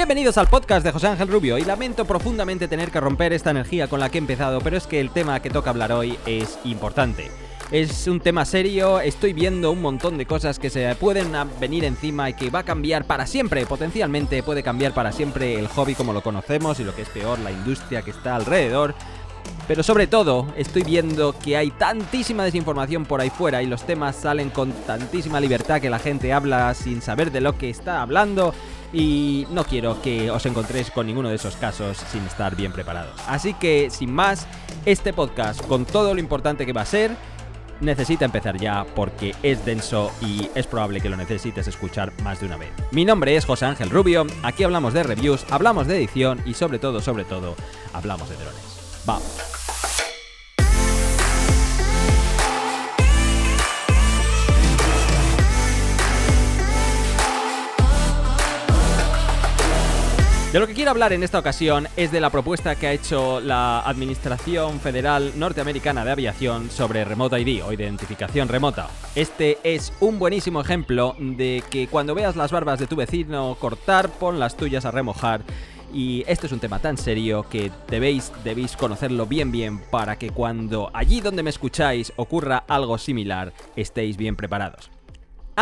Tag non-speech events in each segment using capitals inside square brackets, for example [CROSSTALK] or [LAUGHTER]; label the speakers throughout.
Speaker 1: Bienvenidos al podcast de José Ángel Rubio y lamento profundamente tener que romper esta energía con la que he empezado, pero es que el tema que toca hablar hoy es importante. Es un tema serio, estoy viendo un montón de cosas que se pueden venir encima y que va a cambiar para siempre, potencialmente puede cambiar para siempre el hobby como lo conocemos y lo que es peor, la industria que está alrededor. Pero sobre todo, estoy viendo que hay tantísima desinformación por ahí fuera y los temas salen con tantísima libertad que la gente habla sin saber de lo que está hablando y no quiero que os encontréis con ninguno de esos casos sin estar bien preparados. Así que, sin más, este podcast, con todo lo importante que va a ser, necesita empezar ya porque es denso y es probable que lo necesites escuchar más de una vez. Mi nombre es José Ángel Rubio, aquí hablamos de reviews, hablamos de edición y sobre todo, sobre todo, hablamos de drones. Vamos. De lo que quiero hablar en esta ocasión es de la propuesta que ha hecho la Administración Federal Norteamericana de Aviación sobre Remote ID o identificación remota. Este es un buenísimo ejemplo de que cuando veas las barbas de tu vecino cortar, pon las tuyas a remojar. Y este es un tema tan serio que debéis, debéis conocerlo bien bien para que cuando allí donde me escucháis ocurra algo similar estéis bien preparados.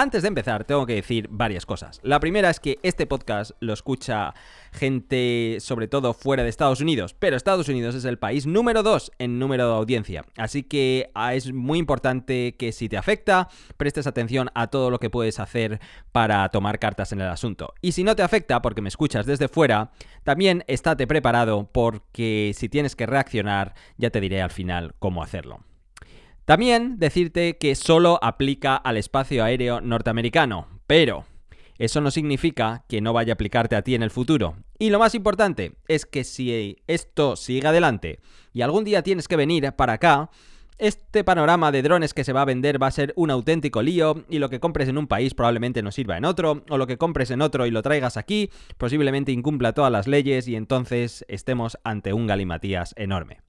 Speaker 1: Antes de empezar, tengo que decir varias cosas. La primera es que este podcast lo escucha gente sobre todo fuera de Estados Unidos, pero Estados Unidos es el país número 2 en número de audiencia. Así que ah, es muy importante que si te afecta, prestes atención a todo lo que puedes hacer para tomar cartas en el asunto. Y si no te afecta, porque me escuchas desde fuera, también estate preparado porque si tienes que reaccionar, ya te diré al final cómo hacerlo. También decirte que solo aplica al espacio aéreo norteamericano, pero eso no significa que no vaya a aplicarte a ti en el futuro. Y lo más importante es que si esto sigue adelante y algún día tienes que venir para acá, este panorama de drones que se va a vender va a ser un auténtico lío y lo que compres en un país probablemente no sirva en otro, o lo que compres en otro y lo traigas aquí posiblemente incumpla todas las leyes y entonces estemos ante un galimatías enorme.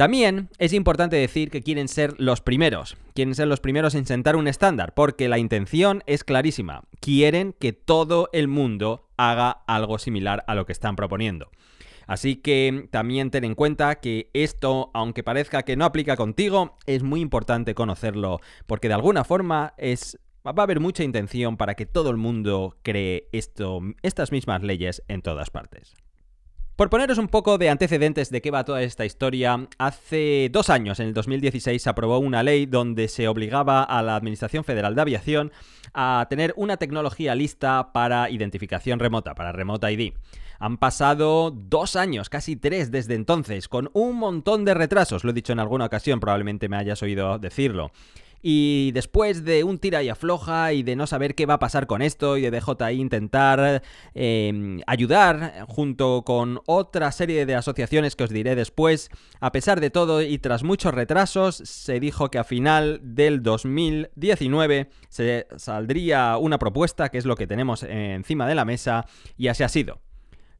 Speaker 1: También es importante decir que quieren ser los primeros, quieren ser los primeros en sentar un estándar, porque la intención es clarísima, quieren que todo el mundo haga algo similar a lo que están proponiendo. Así que también ten en cuenta que esto, aunque parezca que no aplica contigo, es muy importante conocerlo, porque de alguna forma va a haber mucha intención para que todo el mundo cree estas mismas leyes en todas partes. Por poneros un poco de antecedentes de qué va toda esta historia, hace dos años, en el 2016, se aprobó una ley donde se obligaba a la Administración Federal de Aviación a tener una tecnología lista para identificación remota, para Remote ID. Han pasado dos años, casi tres desde entonces, con un montón de retrasos, lo he dicho en alguna ocasión, probablemente me hayas oído decirlo. Y después de un tira y afloja y de no saber qué va a pasar con esto y de DJI intentar em, ayudar junto con otra serie de asociaciones que os diré después, a pesar de todo y tras muchos retrasos, se dijo que a final del 2019 se saldría una propuesta, que es lo que tenemos encima de la mesa, y así ha sido.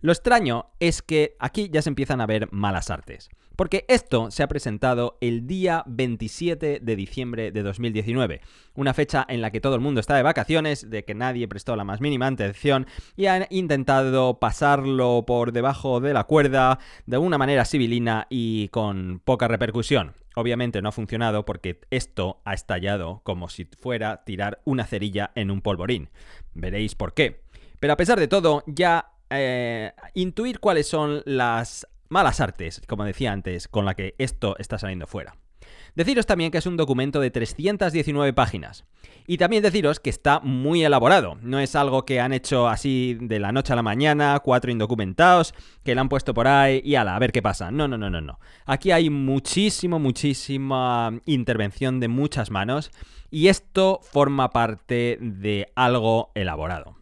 Speaker 1: Lo extraño es que aquí ya se empiezan a ver malas artes, porque esto se ha presentado el día 27 de diciembre de 2019, una fecha en la que todo el mundo está de vacaciones, de que nadie prestó la más mínima atención y han intentado pasarlo por debajo de la cuerda de una manera civilina y con poca repercusión. Obviamente no ha funcionado porque esto ha estallado como si fuera tirar una cerilla en un polvorín. Veréis por qué. Pero a pesar de todo, ya eh, intuir cuáles son las malas artes, como decía antes, con la que esto está saliendo fuera. Deciros también que es un documento de 319 páginas. Y también deciros que está muy elaborado. No es algo que han hecho así de la noche a la mañana, cuatro indocumentados, que le han puesto por ahí y ala, a ver qué pasa. No, no, no, no, no. Aquí hay muchísimo, muchísima intervención de muchas manos. Y esto forma parte de algo elaborado.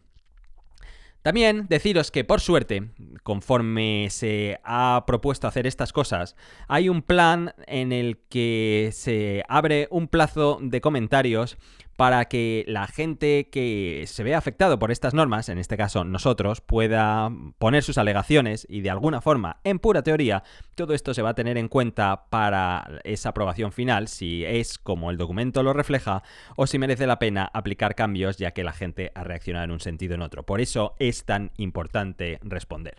Speaker 1: También deciros que por suerte, conforme se ha propuesto hacer estas cosas, hay un plan en el que se abre un plazo de comentarios para que la gente que se vea afectado por estas normas, en este caso nosotros, pueda poner sus alegaciones y de alguna forma, en pura teoría, todo esto se va a tener en cuenta para esa aprobación final, si es como el documento lo refleja o si merece la pena aplicar cambios ya que la gente ha reaccionado en un sentido o en otro. Por eso es tan importante responder.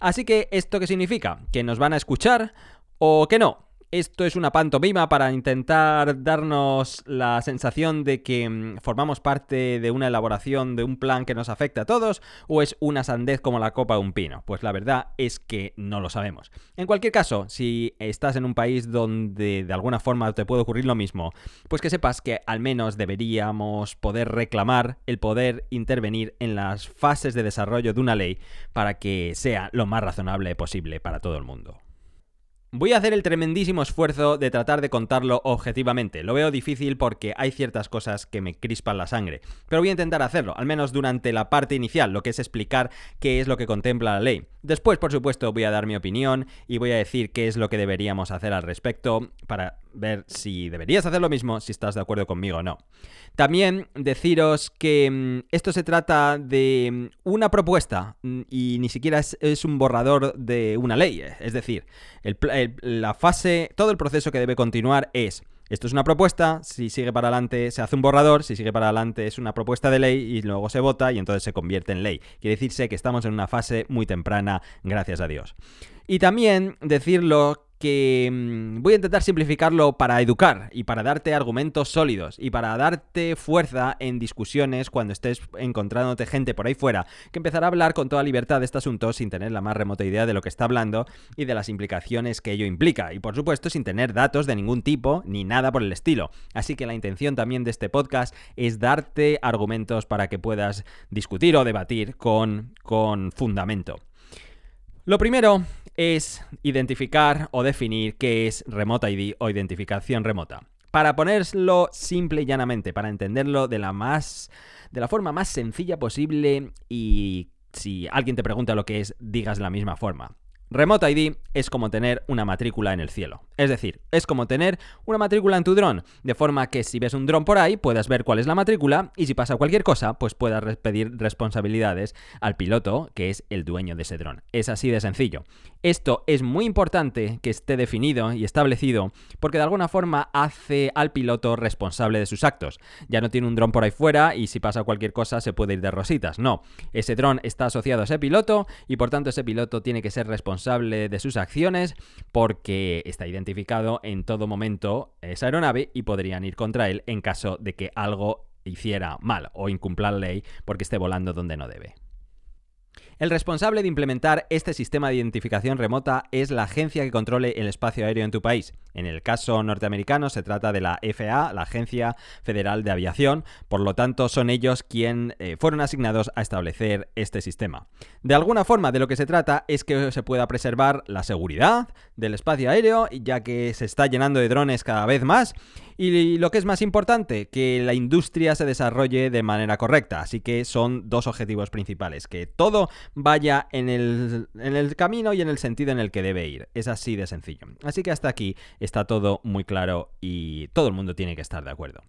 Speaker 1: Así que, ¿esto qué significa? ¿Que nos van a escuchar o que no? Esto es una pantomima para intentar darnos la sensación de que mm, formamos parte de una elaboración de un plan que nos afecta a todos o es una sandez como la copa de un pino? Pues la verdad es que no lo sabemos. En cualquier caso, si estás en un país donde de alguna forma te puede ocurrir lo mismo, pues que sepas que al menos deberíamos poder reclamar el poder intervenir en las fases de desarrollo de una ley para que sea lo más razonable posible para todo el mundo. Voy a hacer el tremendísimo esfuerzo de tratar de contarlo objetivamente. Lo veo difícil porque hay ciertas cosas que me crispan la sangre. Pero voy a intentar hacerlo, al menos durante la parte inicial, lo que es explicar qué es lo que contempla la ley. Después, por supuesto, voy a dar mi opinión y voy a decir qué es lo que deberíamos hacer al respecto para ver si deberías hacer lo mismo, si estás de acuerdo conmigo o no. También deciros que mm, esto se trata de mm, una propuesta mm, y ni siquiera es, un borrador de una ley. Es decir, la fase, todo el proceso que debe continuar es... Esto es una propuesta, si sigue para adelante se hace un borrador, si sigue para adelante es una propuesta de ley y luego se vota y entonces se convierte en ley. Quiere decirse que estamos en una fase muy temprana, gracias a Dios. Y también decirlo que mm, voy a intentar simplificarlo para educar y para darte argumentos sólidos y para darte fuerza en discusiones cuando estés encontrándote gente por ahí fuera que empezará a hablar con toda libertad de este asunto sin tener la más remota idea de lo que está hablando y de las implicaciones que ello implica y por supuesto sin tener datos de ningún tipo ni nada por el estilo. Así que la intención también de este podcast es darte argumentos para que puedas discutir o debatir con, con fundamento. Lo primero es identificar o definir qué es Remote ID o identificación remota. Para ponerlo simple y llanamente, para entenderlo de la más de la forma más sencilla posible y si alguien te pregunta lo que es, digas de la misma forma. Remote ID es como tener una matrícula en el cielo. Es decir, es como tener una matrícula en tu dron, de forma que si ves un dron por ahí puedas ver cuál es la matrícula y si pasa cualquier cosa, pues puedas pedir responsabilidades al piloto, que es el dueño de ese dron. Es así de sencillo. Esto es muy importante que esté definido y establecido porque de alguna forma hace al piloto responsable de sus actos. Ya no tiene un dron por ahí fuera y si pasa cualquier cosa se puede ir de rositas. No, ese dron está asociado a ese piloto y por tanto ese piloto tiene que ser responsable de sus acciones porque está identificado en todo momento esa aeronave y podrían ir contra él en caso de que algo hiciera mal o incumpla la ley porque esté volando donde no debe. El responsable de implementar este sistema de identificación remota es la agencia que controle el espacio aéreo en tu país. En el caso norteamericano se trata de la FAA, la Agencia Federal de Aviación, por lo tanto son ellos quienes eh, fueron asignados a establecer este sistema. De alguna forma de lo que se trata es que se pueda preservar la seguridad del espacio aéreo, ya que se está llenando de drones cada vez más, y lo que es más importante, que la industria se desarrolle de manera correcta. Así que son dos objetivos principales, que todo vaya en el, en el camino y en el sentido en el que debe ir. Es así de sencillo. Así que hasta aquí está todo muy claro y todo el mundo tiene que estar de acuerdo.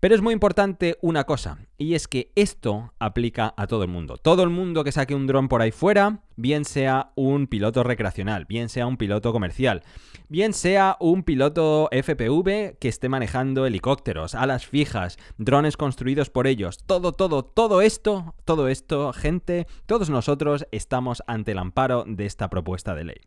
Speaker 1: Pero es muy importante una cosa, y es que esto aplica a todo el mundo. Todo el mundo que saque un dron por ahí fuera, bien sea un piloto recreacional, bien sea un piloto comercial, bien sea un piloto FPV que esté manejando helicópteros, alas fijas, drones construidos por ellos, todo, todo, todo esto, todo esto, gente, todos nosotros estamos ante el amparo de esta propuesta de ley.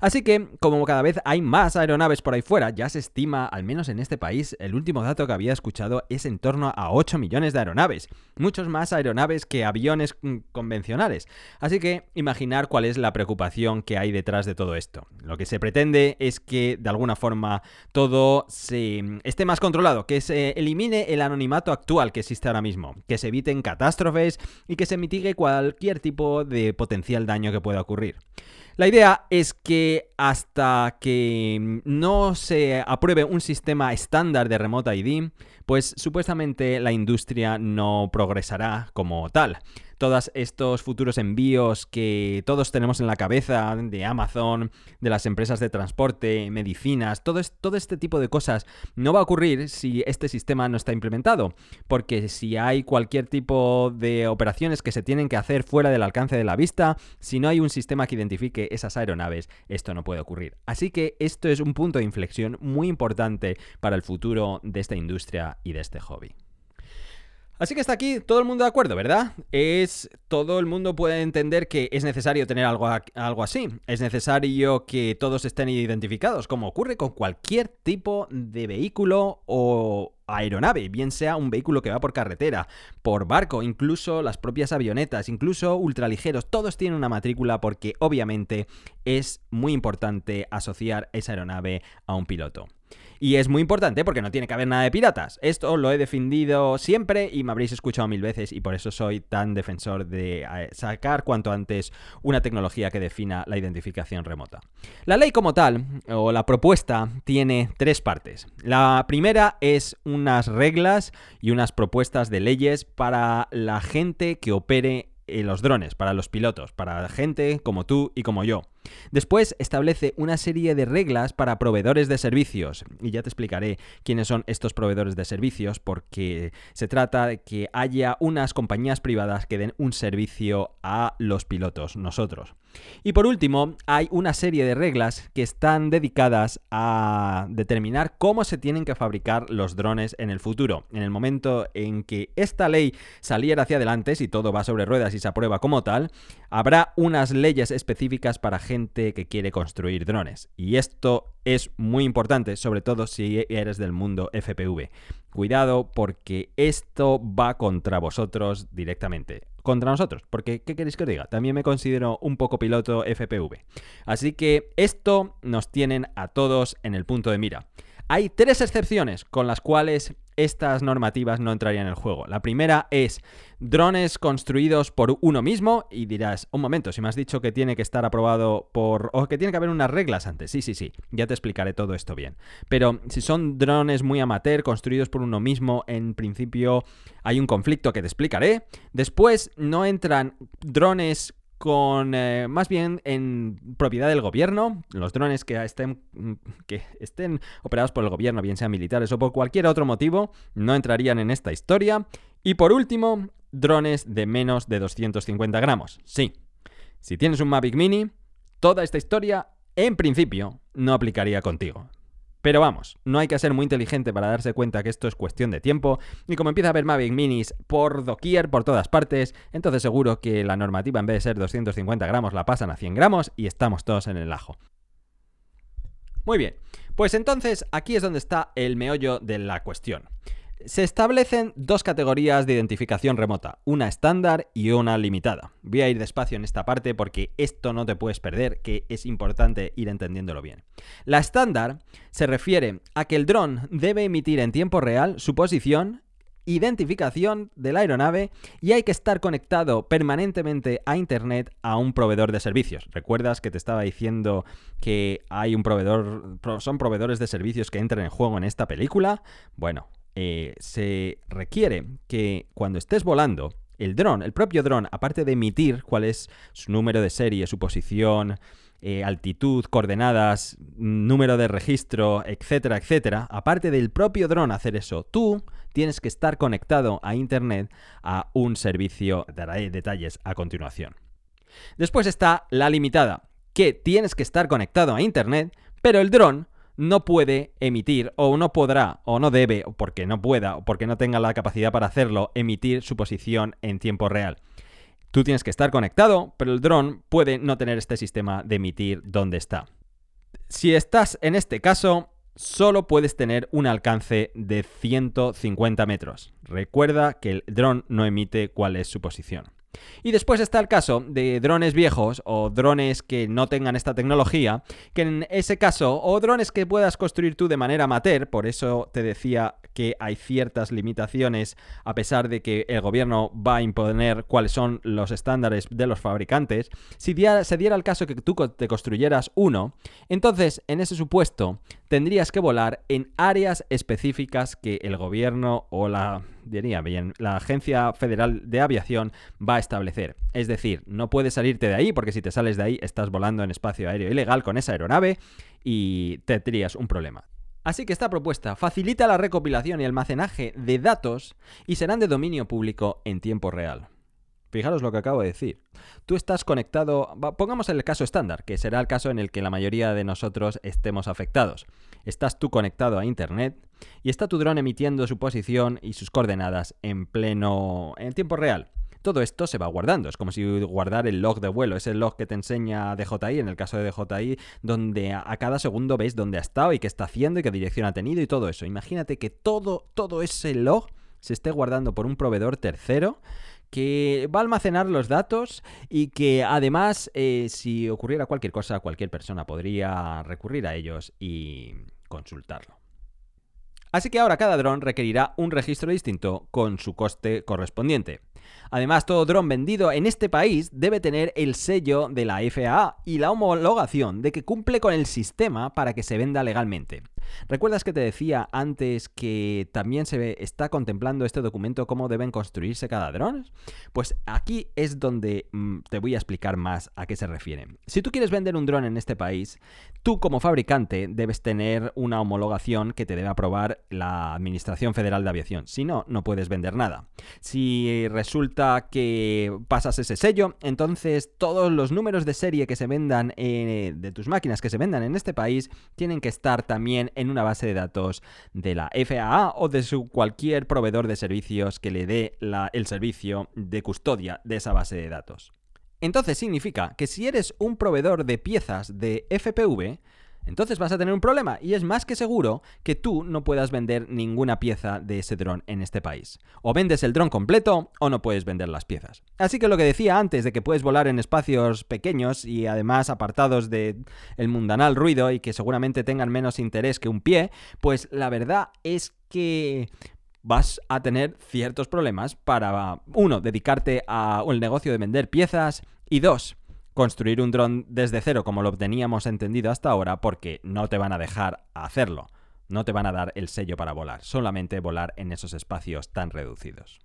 Speaker 1: Así que, como cada vez hay más aeronaves por ahí fuera, ya se estima, al menos en este país, el último dato que había escuchado es en torno a 8 millones de aeronaves. Muchos más aeronaves que aviones mm, convencionales. Así que, imaginar cuál es la preocupación que hay detrás de todo esto. Lo que se pretende es que, de alguna forma, todo se mm, esté más controlado, que se elimine el anonimato actual que existe ahora mismo, que se eviten catástrofes y que se mitigue cualquier tipo de potencial daño que pueda ocurrir. La idea es que hasta que no se apruebe un sistema estándar de Remote ID, pues supuestamente la industria no progresará como tal. Todos estos futuros envíos que todos tenemos en la cabeza de Amazon, de las empresas de transporte, medicinas, todo, todo este tipo de cosas no va a ocurrir si este sistema no está implementado, porque si hay cualquier tipo de operaciones que se tienen que hacer fuera del alcance de la vista, si no hay un sistema que identifique esas aeronaves, esto no puede ocurrir. Así que esto es un punto de inflexión muy importante para el futuro de esta industria y de este hobby. Así que está aquí todo el mundo de acuerdo, ¿verdad? Es todo el mundo puede entender que es necesario tener algo, algo así. Es necesario que todos estén identificados, como ocurre con cualquier tipo de vehículo o aeronave, bien sea un vehículo que va por carretera, por barco, incluso las propias avionetas, incluso ultraligeros, todos tienen una matrícula porque obviamente es muy importante asociar esa aeronave a un piloto. Y es muy importante porque no tiene que haber nada de piratas. Esto lo he defendido siempre y me habréis escuchado mil veces y por eso soy tan defensor de eh, sacar cuanto antes una tecnología que defina la identificación remota. La ley como tal, o la propuesta, tiene tres partes. La primera es unas reglas y unas propuestas de leyes para la gente que opere en los drones, para los pilotos, para gente como tú y como yo. Después establece una serie de reglas para proveedores de servicios, y ya te explicaré quiénes son estos proveedores de servicios, porque se trata de que haya unas compañías privadas que den un servicio a los pilotos, nosotros. Y por último, hay una serie de reglas que están dedicadas a determinar cómo se tienen que fabricar los drones en el futuro. En el momento en que esta ley saliera hacia adelante, si todo va sobre ruedas y se aprueba como tal, habrá unas leyes específicas para gente que quiere construir drones. Y esto es muy importante, sobre todo si eres del mundo FPV. Cuidado porque esto va contra vosotros directamente. Contra nosotros, porque ¿qué queréis que os diga? También me considero un poco piloto FPV. Así que esto nos tienen a todos en el punto de mira. Hay tres excepciones con las cuales estas normativas no entrarían en el juego. La primera es drones construidos por uno mismo y dirás, un momento, si me has dicho que tiene que estar aprobado por... o que tiene que haber unas reglas antes. Sí, sí, sí, ya te explicaré todo esto bien. Pero si son drones muy amateur, construidos por uno mismo, en principio hay un conflicto que te explicaré. Después no entran drones con eh, más bien en propiedad del gobierno, los drones que estén, que estén operados por el gobierno, bien sean militares o por cualquier otro motivo, no entrarían en esta historia. Y por último, drones de menos de 250 gramos. Sí, si tienes un Mavic Mini, toda esta historia, en principio, no aplicaría contigo. Pero vamos, no hay que ser muy inteligente para darse cuenta que esto es cuestión de tiempo, y como empieza a haber Mavic Minis por doquier, por todas partes, entonces seguro que la normativa en vez de ser 250 gramos la pasan a 100 gramos y estamos todos en el ajo. Muy bien, pues entonces aquí es donde está el meollo de la cuestión. Se establecen dos categorías de identificación remota, una estándar y una limitada. Voy a ir despacio en esta parte porque esto no te puedes perder, que es importante ir entendiéndolo bien. La estándar se refiere a que el dron debe emitir en tiempo real su posición, identificación de la aeronave y hay que estar conectado permanentemente a Internet a un proveedor de servicios. ¿Recuerdas que te estaba diciendo que hay un proveedor, son proveedores de servicios que entran en juego en esta película? Bueno, eh, se requiere que cuando estés volando, el dron, el propio dron, aparte de emitir cuál es su número de serie, su posición, eh, altitud, coordenadas, número de registro, etcétera, etcétera, aparte del propio dron hacer eso, tú tienes que estar conectado a Internet a un servicio, daré detalles a continuación. Después está la limitada, que tienes que estar conectado a Internet, pero el dron no puede emitir o no podrá o no debe, porque no pueda o porque no tenga la capacidad para hacerlo, emitir su posición en tiempo real. Tú tienes que estar conectado, pero el dron puede no tener este sistema de emitir dónde está. Si estás en este caso, solo puedes tener un alcance de 150 metros. Recuerda que el dron no emite cuál es su posición. Y después está el caso de drones viejos o drones que no tengan esta tecnología, que en ese caso, o drones que puedas construir tú de manera amateur, por eso te decía que hay ciertas limitaciones a pesar de que el gobierno va a imponer cuáles son los estándares de los fabricantes, si se diera el caso que tú te construyeras uno, entonces en ese supuesto tendrías que volar en áreas específicas que el gobierno o la, diría bien, la Agencia Federal de Aviación va a establecer. Es decir, no puedes salirte de ahí porque si te sales de ahí estás volando en espacio aéreo ilegal con esa aeronave y tendrías un problema. Así que esta propuesta facilita la recopilación y almacenaje de datos y serán de dominio público en tiempo real. Fijaros lo que acabo de decir. Tú estás conectado, pongamos el caso estándar, que será el caso en el que la mayoría de nosotros estemos afectados. Estás tú conectado a Internet y está tu dron emitiendo su posición y sus coordenadas en pleno, en tiempo real. Todo esto se va guardando, es como si guardar el log de vuelo, ese log que te enseña DJI, en el caso de DJI, donde a cada segundo ves dónde ha estado y qué está haciendo y qué dirección ha tenido y todo eso. Imagínate que todo, todo ese log se esté guardando por un proveedor tercero que va a almacenar los datos y que además eh, si ocurriera cualquier cosa cualquier persona podría recurrir a ellos y consultarlo. Así que ahora cada dron requerirá un registro distinto con su coste correspondiente. Además, todo dron vendido en este país debe tener el sello de la FAA y la homologación de que cumple con el sistema para que se venda legalmente. ¿Recuerdas que te decía antes que también se está contemplando este documento cómo deben construirse cada dron? Pues aquí es donde mm, te voy a explicar más a qué se refiere. Si tú quieres vender un dron en este país, tú como fabricante debes tener una homologación que te debe aprobar la Administración Federal de Aviación. Si no, no puedes vender nada. Si resulta que pasas ese sello, entonces todos los números de serie que se vendan eh, de tus máquinas que se vendan en este país tienen que estar también en una base de datos de la FAA o de su cualquier proveedor de servicios que le dé el servicio de custodia de esa base de datos. Entonces significa que si eres un proveedor de piezas de FPV, entonces vas a tener un problema y es más que seguro que tú no puedas vender ninguna pieza de ese dron en este país. O vendes el dron completo o no puedes vender las piezas. Así que lo que decía antes de que puedes volar en espacios pequeños y además apartados del el mundanal ruido y que seguramente tengan menos interés que un pie, pues la verdad es que vas a tener ciertos problemas para, uno, dedicarte al negocio de vender piezas y dos, construir un dron desde cero como lo teníamos entendido hasta ahora porque no te van a dejar hacerlo. No te van a dar el sello para volar, solamente volar en esos espacios tan reducidos.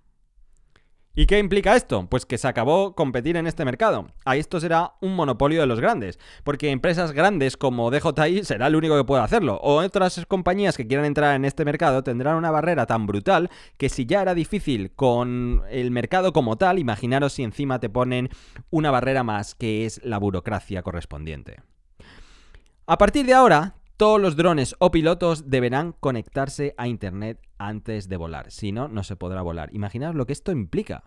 Speaker 1: ¿Y qué implica esto? Pues que se acabó competir en este mercado. A esto será un monopolio de los grandes, porque empresas grandes como DJI será el único que pueda hacerlo, o otras compañías que quieran entrar en este mercado tendrán una barrera tan brutal que si ya era difícil con el mercado como tal, imaginaros si encima te ponen una barrera más que es la burocracia correspondiente. A partir de ahora, todos los drones o pilotos deberán conectarse a Internet antes de volar, si no, no se podrá volar. Imaginaos lo que esto implica.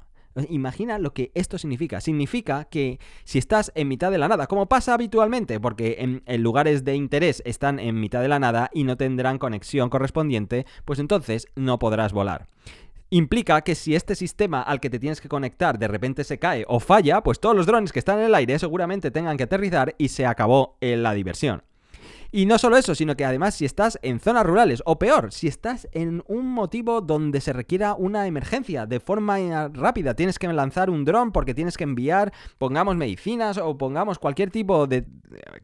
Speaker 1: Imagina lo que esto significa. Significa que si estás en mitad de la nada, como pasa habitualmente, porque en, lugares de interés están en mitad de la nada y no tendrán conexión correspondiente, pues entonces no podrás volar. Implica que si este sistema al que te tienes que conectar de repente se cae o falla, pues todos los drones que están en el aire seguramente tengan que aterrizar y se acabó la diversión. Y no solo eso, sino que además si estás en zonas rurales, o peor, si estás en un motivo donde se requiera una emergencia de forma rápida, tienes que lanzar un dron porque tienes que enviar, pongamos medicinas o pongamos cualquier tipo de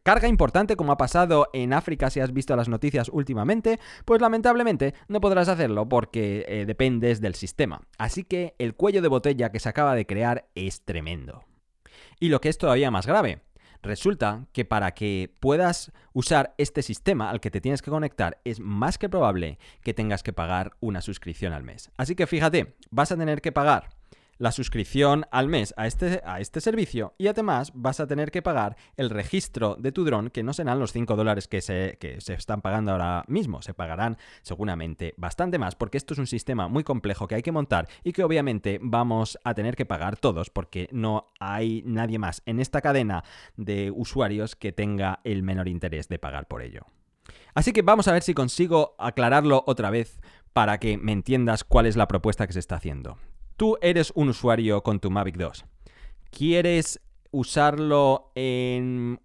Speaker 1: carga importante como ha pasado en África si has visto las noticias últimamente, pues lamentablemente no podrás hacerlo porque eh, dependes del sistema. Así que el cuello de botella que se acaba de crear es tremendo. Y lo que es todavía más grave, Resulta que para que puedas usar este sistema al que te tienes que conectar es más que probable que tengas que pagar una suscripción al mes. Así que fíjate, vas a tener que pagar la suscripción al mes a este, a este servicio y además vas a tener que pagar el registro de tu dron, que no serán los 5 dólares que se, que se están pagando ahora mismo, se pagarán seguramente bastante más porque esto es un sistema muy complejo que hay que montar y que obviamente vamos a tener que pagar todos porque no hay nadie más en esta cadena de usuarios que tenga el menor interés de pagar por ello. Así que vamos a ver si consigo aclararlo otra vez para que me entiendas cuál es la propuesta que se está haciendo. Tú eres un usuario con tu Mavic 2. ¿Quieres usarlo en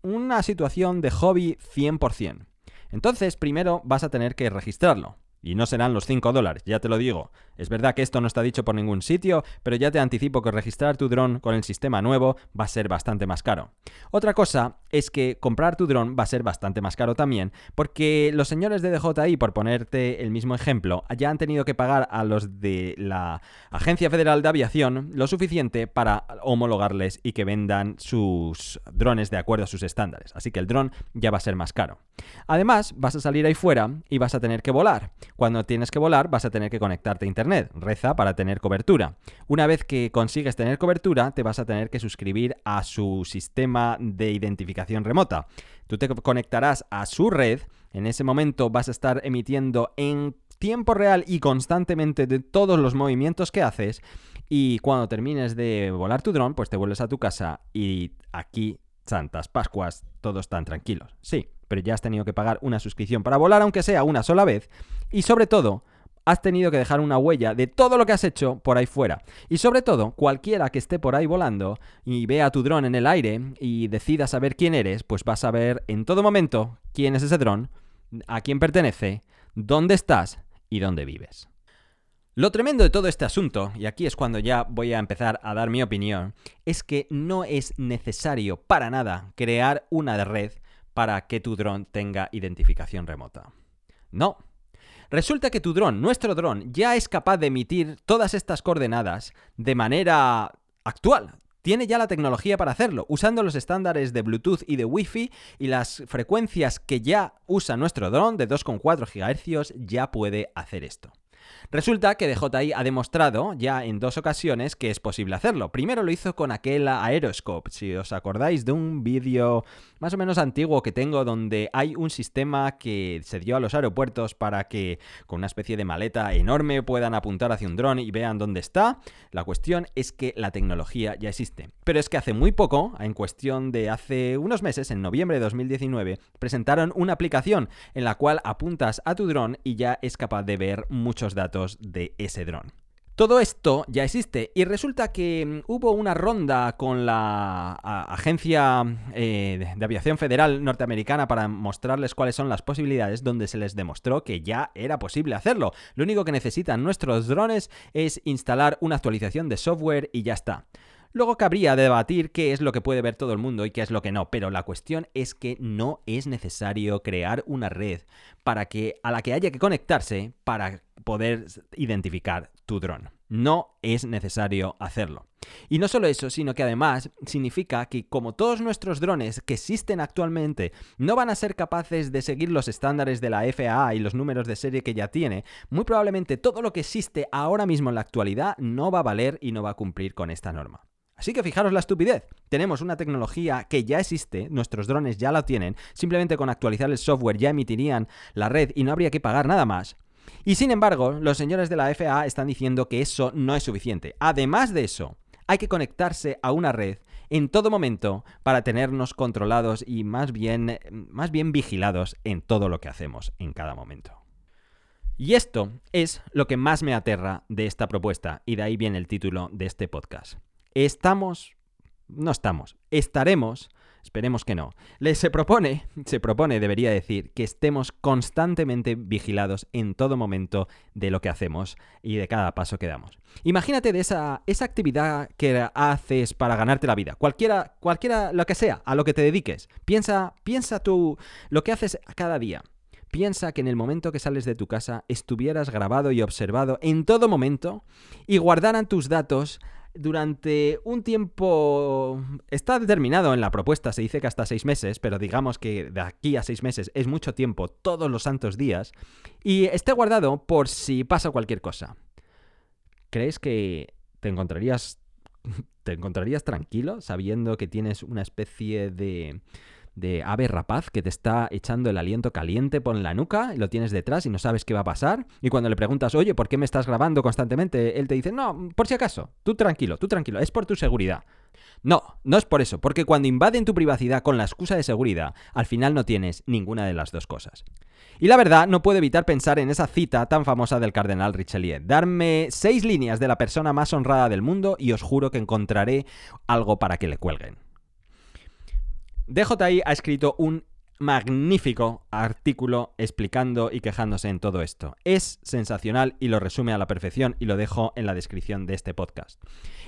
Speaker 1: una situación de hobby 100%? Entonces, primero vas a tener que registrarlo. Y no serán los 5 dólares, ya te lo digo. Es verdad que esto no está dicho por ningún sitio, pero ya te anticipo que registrar tu dron con el sistema nuevo va a ser bastante más caro. Otra cosa es que comprar tu dron va a ser bastante más caro también, porque los señores de DJI, por ponerte el mismo ejemplo, ya han tenido que pagar a los de la Agencia Federal de Aviación lo suficiente para homologarles y que vendan sus drones de acuerdo a sus estándares. Así que el dron ya va a ser más caro. Además, vas a salir ahí fuera y vas a tener que volar. Cuando tienes que volar, vas a tener que conectarte a Internet Reza para tener cobertura. Una vez que consigues tener cobertura, te vas a tener que suscribir a su sistema de identificación remota. Tú te conectarás a su red. En ese momento vas a estar emitiendo en tiempo real y constantemente de todos los movimientos que haces. Y cuando termines de volar tu dron, pues te vuelves a tu casa y aquí, Santas Pascuas, todos están tranquilos. Sí, pero ya has tenido que pagar una suscripción para volar, aunque sea una sola vez. Y sobre todo, has tenido que dejar una huella de todo lo que has hecho por ahí fuera. Y sobre todo, cualquiera que esté por ahí volando y vea tu dron en el aire y decida saber quién eres, pues va a saber en todo momento quién es ese dron, a quién pertenece, dónde estás y dónde vives. Lo tremendo de todo este asunto, y aquí es cuando ya voy a empezar a dar mi opinión, es que no es necesario para nada crear una red para que tu dron tenga identificación remota. No, Resulta que tu dron, nuestro dron, ya es capaz de emitir todas estas coordenadas de manera actual. Tiene ya la tecnología para hacerlo, usando los estándares de Bluetooth y de Wi-Fi y las frecuencias que ya usa nuestro dron de 2,4 GHz ya puede hacer esto. Resulta que DJI ha demostrado ya en dos ocasiones que es posible hacerlo. Primero lo hizo con aquel Aeroscope, si os acordáis de un vídeo más o menos antiguo que tengo donde hay un sistema que se dio a los aeropuertos para que con una especie de maleta enorme puedan apuntar hacia un dron y vean dónde está. La cuestión es que la tecnología ya existe. Pero es que hace muy poco, en cuestión de hace unos meses, en noviembre de 2019, presentaron una aplicación en la cual apuntas a tu dron y ya es capaz de ver muchos datos de ese dron. Todo esto ya existe y resulta que mm, hubo una ronda con la Agencia eh, de Aviación Federal norteamericana para mostrarles cuáles son las posibilidades donde se les demostró que ya era posible hacerlo. Lo único que necesitan nuestros drones es instalar una actualización de software y ya está. Luego cabría debatir qué es lo que puede ver todo el mundo y qué es lo que no, pero la cuestión es que no es necesario crear una red para que a la que haya que conectarse para poder identificar tu dron. No es necesario hacerlo. Y no solo eso, sino que además significa que como todos nuestros drones que existen actualmente no van a ser capaces de seguir los estándares de la FAA y los números de serie que ya tiene, muy probablemente todo lo que existe ahora mismo en la actualidad no va a valer y no va a cumplir con esta norma. Así que fijaros la estupidez. Tenemos una tecnología que ya existe, nuestros drones ya la tienen, simplemente con actualizar el software ya emitirían la red y no habría que pagar nada más. Y sin embargo, los señores de la FAA están diciendo que eso no es suficiente. Además de eso, hay que conectarse a una red en todo momento para tenernos controlados y más bien, más bien vigilados en todo lo que hacemos en cada momento. Y esto es lo que más me aterra de esta propuesta, y de ahí viene el título de este podcast. Estamos, no estamos, estaremos, esperemos que no. se propone, [LAUGHS] se propone, debería decir, que estemos constantemente vigilados en todo momento de lo que hacemos y de cada paso que damos. Imagínate de esa, esa actividad que haces para ganarte la vida, cualquiera, cualquiera, lo que sea, a lo que te dediques. Piensa, piensa tú lo que haces cada día. Piensa que en el momento que sales de tu casa estuvieras grabado y observado en todo momento y guardaran tus datos durante un tiempo... Está determinado en la propuesta, se dice que hasta seis meses, pero digamos que de aquí a seis meses es mucho tiempo, todos los santos días, y esté guardado por si pasa cualquier cosa. ¿Crees que te encontrarías... [LAUGHS] te encontrarías tranquilo sabiendo que tienes una especie de de ave rapaz que te está echando el aliento caliente por la nuca lo tienes detrás y no sabes qué va a pasar. Y cuando le preguntas, oye, ¿por qué me estás grabando constantemente? Él te dice, no, por si acaso, tú tranquilo, tú tranquilo, es por tu seguridad. No, no es por eso, porque cuando invaden tu privacidad con la excusa de seguridad, al final no tienes ninguna de las dos cosas. Y la verdad, no puedo evitar pensar en esa cita tan famosa del cardenal Richelieu. Darme seis líneas de la persona más honrada del mundo y os juro que encontraré algo para que le cuelguen. DJI ha escrito un magnífico artículo explicando y quejándose en todo esto. Es sensacional y lo resume a la perfección y lo dejo en la descripción de este podcast.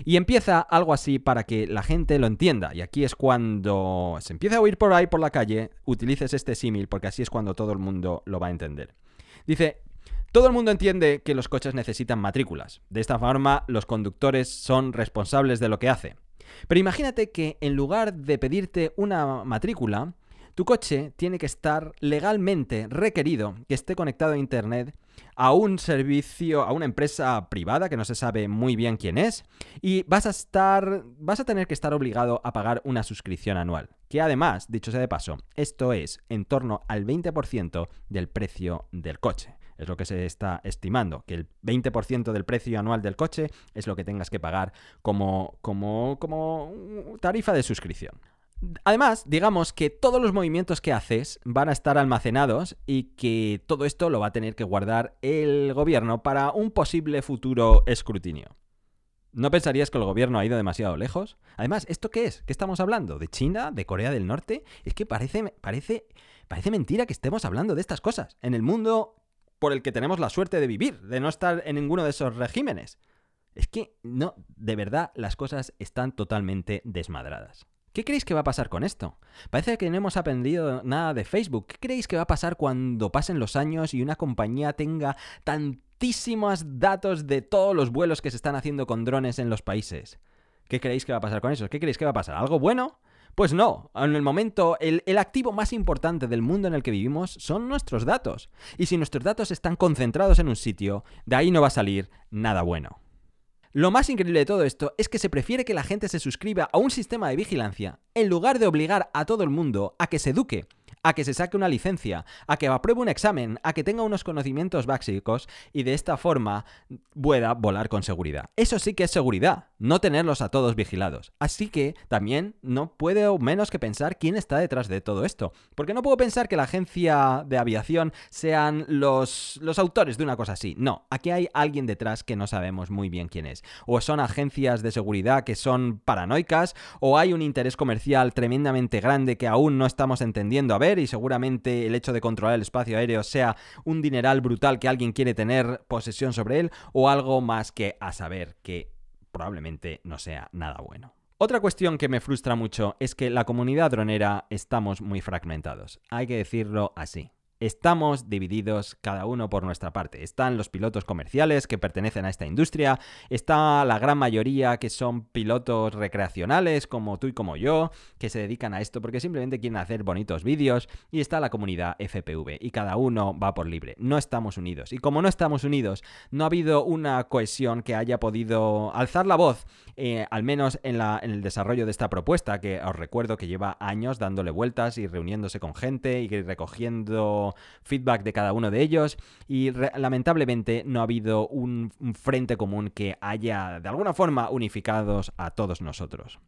Speaker 1: Y empieza algo así para que la gente lo entienda. Y aquí es cuando se empieza a oír por ahí por la calle, utilices este símil porque así es cuando todo el mundo lo va a entender. Dice, todo el mundo entiende que los coches necesitan matrículas. De esta forma, los conductores son responsables de lo que hace. Pero imagínate que en lugar de pedirte una matrícula, tu coche tiene que estar legalmente requerido que esté conectado a Internet a un servicio, a una empresa privada que no se sabe muy bien quién es, y vas a estar, vas a tener que estar obligado a pagar una suscripción anual. Que además, dicho sea de paso, esto es en torno al 20% del precio del coche. Es lo que se está estimando, que el 20% del precio anual del coche es lo que tengas que pagar como, como, como tarifa de suscripción. Además, digamos que todos los movimientos que haces van a estar almacenados y que todo esto lo va a tener que guardar el gobierno para un posible futuro escrutinio. ¿No pensarías que el gobierno ha ido demasiado lejos? Además, ¿esto qué es? ¿Qué estamos hablando? ¿De China? ¿De Corea del Norte? Es que parece, parece, parece mentira que estemos hablando de estas cosas en el mundo por el que tenemos la suerte de vivir, de no estar en ninguno de esos regímenes. Es que no, de verdad, las cosas están totalmente desmadradas. ¿Qué creéis que va a pasar con esto? Parece que no hemos aprendido nada de Facebook. ¿Qué creéis que va a pasar cuando pasen los años y una compañía tenga tantísimos datos de todos los vuelos que se están haciendo con drones en los países? ¿Qué creéis que va a pasar con eso? ¿Qué creéis que va a pasar? ¿Algo bueno? Pues no, en el momento el, activo más importante del mundo en el que vivimos son nuestros datos. Y si nuestros datos están concentrados en un sitio, de ahí no va a salir nada bueno. Lo más increíble de todo esto es que se prefiere que la gente se suscriba a un sistema de vigilancia en lugar de obligar a todo el mundo a que se eduque a que se saque una licencia, a que apruebe un examen, a que tenga unos conocimientos básicos y de esta forma pueda volar con seguridad. Eso sí que es seguridad, no tenerlos a todos vigilados. Así que también no puedo menos que pensar quién está detrás de todo esto. Porque no puedo pensar que la agencia de aviación sean los, los autores de una cosa así. No, aquí hay alguien detrás que no sabemos muy bien quién es. O son agencias de seguridad que son paranoicas, o hay un interés comercial tremendamente grande que aún no estamos entendiendo. A ver, y seguramente el hecho de controlar el espacio aéreo sea un dineral brutal que alguien quiere tener posesión sobre él o algo más que a saber que probablemente no sea nada bueno. Otra cuestión que me frustra mucho es que la comunidad dronera estamos muy fragmentados. Hay que decirlo así. Estamos divididos cada uno por nuestra parte. Están los pilotos comerciales que pertenecen a esta industria, está la gran mayoría que son pilotos recreacionales como tú y como yo, que se dedican a esto porque simplemente quieren hacer bonitos vídeos, y está la comunidad FPV, y cada uno va por libre. No estamos unidos. Y como no estamos unidos, no ha habido una cohesión que haya podido alzar la voz, eh, al menos en, la, en el desarrollo de esta propuesta, que os recuerdo que lleva años dándole vueltas y reuniéndose con gente y recogiendo feedback de cada uno de ellos y lamentablemente no ha habido un, frente común que haya de alguna forma unificados a todos nosotros.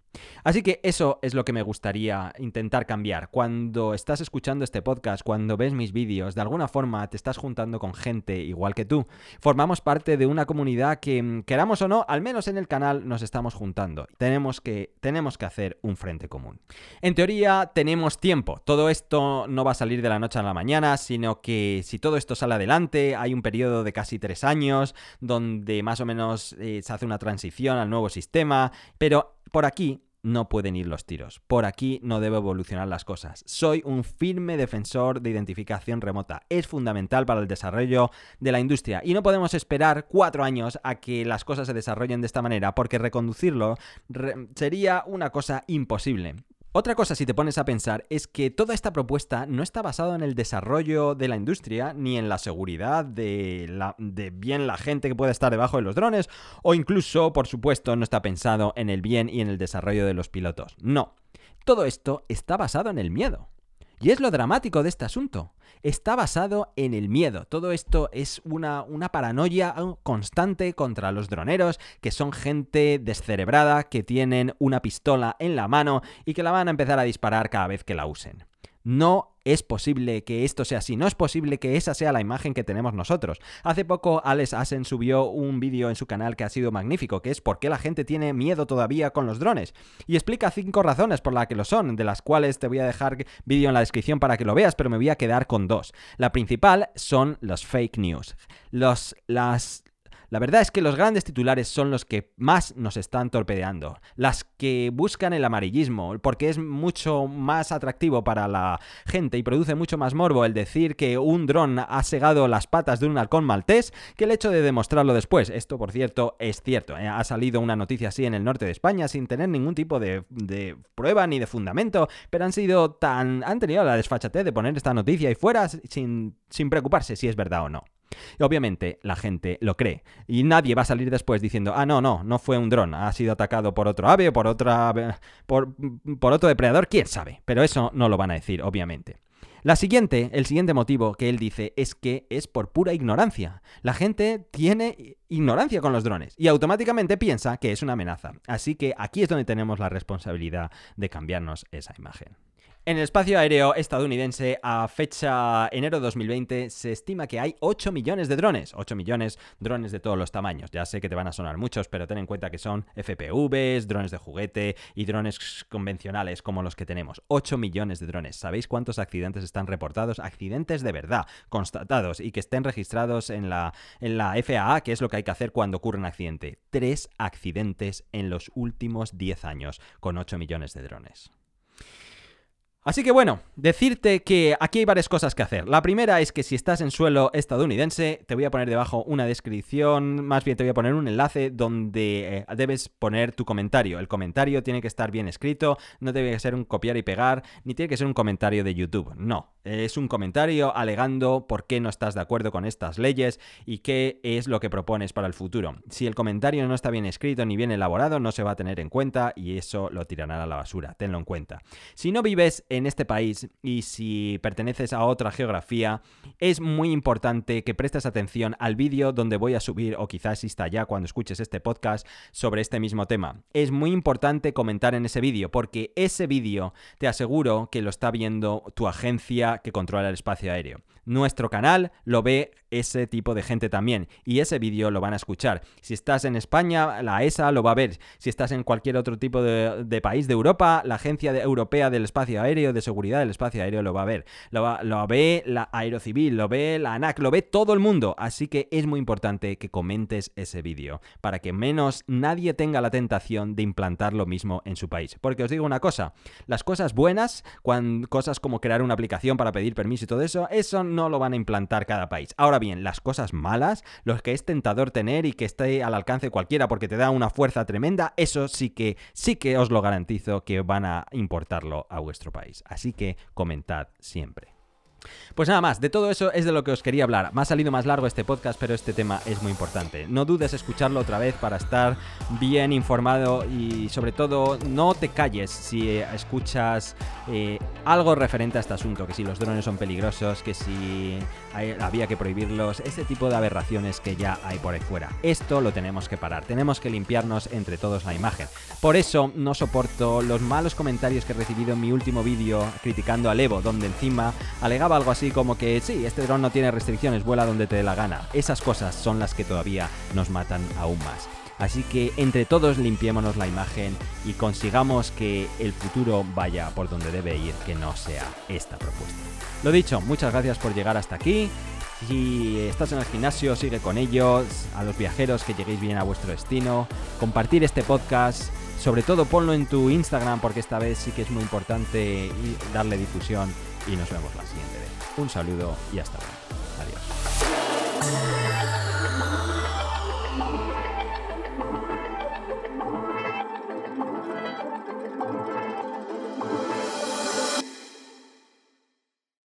Speaker 1: Así que eso es lo que me gustaría intentar cambiar. Cuando estás escuchando este podcast, cuando ves mis vídeos, de alguna forma te estás juntando con gente igual que tú. Formamos parte de una comunidad que, queramos o no, al menos en el canal nos estamos juntando. Tenemos que, tenemos que hacer un frente común. En teoría tenemos tiempo. Todo esto no va a salir de la noche a la mañana sino que si todo esto sale adelante, hay un periodo de casi tres años donde más o menos eh, se hace una transición al nuevo sistema, pero por aquí no pueden ir los tiros. Por aquí no debo evolucionar las cosas. Soy un firme defensor de identificación remota. Es fundamental para el desarrollo de la industria y no podemos esperar cuatro años a que las cosas se desarrollen de esta manera porque reconducirlo sería una cosa imposible. Otra cosa, si te pones a pensar, es que toda esta propuesta no está basada en el desarrollo de la industria ni en la seguridad de, la, de bien la gente que pueda estar debajo de los drones, o incluso, por supuesto, no está pensado en el bien y en el desarrollo de los pilotos. No. Todo esto está basado en el miedo. Y es lo dramático de este asunto. Está basado en el miedo. Todo esto es una, una, paranoia constante contra los droneros, que son gente descerebrada, que tienen una pistola en la mano y que la van a empezar a disparar cada vez que la usen. No es posible que esto sea así, no es posible que esa sea la imagen que tenemos nosotros. Hace poco Alex Asen subió un vídeo en su canal que ha sido magnífico, que es por qué la gente tiene miedo todavía con los drones. Y explica cinco razones por las que lo son, de las cuales te voy a dejar vídeo en la descripción para que lo veas, pero me voy a quedar con dos. La principal son los fake news. Los, las, la verdad es que los grandes titulares son los que más nos están torpedeando, las que buscan el amarillismo, porque es mucho más atractivo para la gente y produce mucho más morbo el decir que un dron ha segado las patas de un halcón maltés que el hecho de demostrarlo después. Esto, por cierto, es cierto. ¿eh? Ha salido una noticia así en el norte de España sin tener ningún tipo de, prueba ni de fundamento, pero han sido tan... han tenido la desfachatez de poner esta noticia y fuera sin preocuparse si es verdad o no. Y obviamente la gente lo cree. Y nadie va a salir después diciendo, ah, no, no, no fue un dron, ha sido atacado por otro ave o por, otra, por, por otro depredador, quién sabe. Pero eso no lo van a decir, obviamente. La siguiente, el siguiente motivo que él dice es que es por pura ignorancia. La gente tiene ignorancia con los drones y automáticamente piensa que es una amenaza. Así que aquí es donde tenemos la responsabilidad de cambiarnos esa imagen. En el espacio aéreo estadounidense, a fecha enero 2020, se estima que hay 8 millones de drones. 8 millones drones de todos los tamaños. Ya sé que te van a sonar muchos, pero ten en cuenta que son FPVs, drones de juguete y drones convencionales como los que tenemos. 8 millones de drones. ¿Sabéis cuántos accidentes están reportados? Accidentes de verdad, constatados y que estén registrados en la, en la FAA, que es lo que hay que hacer cuando ocurre un accidente. Tres accidentes en los últimos 10 años con 8 millones de drones. Así que bueno, decirte que aquí hay varias cosas que hacer. La primera es que si estás en suelo estadounidense, te voy a poner debajo una descripción, más bien te voy a poner un enlace donde eh, debes poner tu comentario. El comentario tiene que estar bien escrito, no debe ser un copiar y pegar, ni tiene que ser un comentario de YouTube. No, es un comentario alegando por qué no estás de acuerdo con estas leyes y qué es lo que propones para el futuro. Si el comentario no está bien escrito ni bien elaborado, no se va a tener en cuenta y eso lo tirarán a la basura. Tenlo en cuenta. Si no vives en este país y si perteneces a otra geografía, es muy importante que prestes atención al vídeo donde voy a subir, o quizás exista ya cuando escuches este podcast, sobre este mismo tema. Es muy importante comentar en ese vídeo, porque ese vídeo te aseguro que lo está viendo tu agencia que controla el espacio aéreo. Nuestro canal lo ve ese tipo de gente también y ese vídeo lo van a escuchar. Si estás en España, la ESA lo va a ver. Si estás en cualquier otro tipo de, país de Europa, la Agencia Europea del Espacio Aéreo, de Seguridad del Espacio Aéreo lo va a ver. Lo, lo ve la Aerocivil, lo ve la ANAC, lo ve todo el mundo. Así que es muy importante que comentes ese vídeo para que menos nadie tenga la tentación de implantar lo mismo en su país. Porque os digo una cosa, las cosas buenas, cuando, cosas como crear una aplicación para pedir permiso y todo eso, eso no lo van a implantar cada país. Ahora bien, las cosas malas, los que es tentador tener y que esté al alcance cualquiera porque te da una fuerza tremenda, eso sí que sí que os lo garantizo que van a importarlo a vuestro país. Así que comentad siempre. Pues nada más, de todo eso es de lo que os quería hablar. Me ha salido más largo este podcast, pero este tema es muy importante. No dudes escucharlo otra vez para estar bien informado y sobre todo no te calles si escuchas eh, algo referente a este asunto, que si los drones son peligrosos, que si había que prohibirlos, ese tipo de aberraciones que ya hay por ahí fuera. Esto lo tenemos que parar, tenemos que limpiarnos entre todos la imagen. Por eso no soporto los malos comentarios que he recibido en mi último vídeo criticando al Evo, donde encima alegaba algo así como que sí, este dron no tiene restricciones, vuela donde te dé la gana. Esas cosas son las que todavía nos matan aún más. Así que entre todos limpiémonos la imagen y consigamos que el futuro vaya por donde debe ir, que no sea esta propuesta. Lo dicho, muchas gracias por llegar hasta aquí. Si estás en el gimnasio, sigue con ellos. A los viajeros que lleguéis bien a vuestro destino. Compartir este podcast. Sobre todo ponlo en tu Instagram porque esta vez sí que es muy importante darle difusión. Y nos vemos la siguiente. Un saludo y hasta luego. Adiós.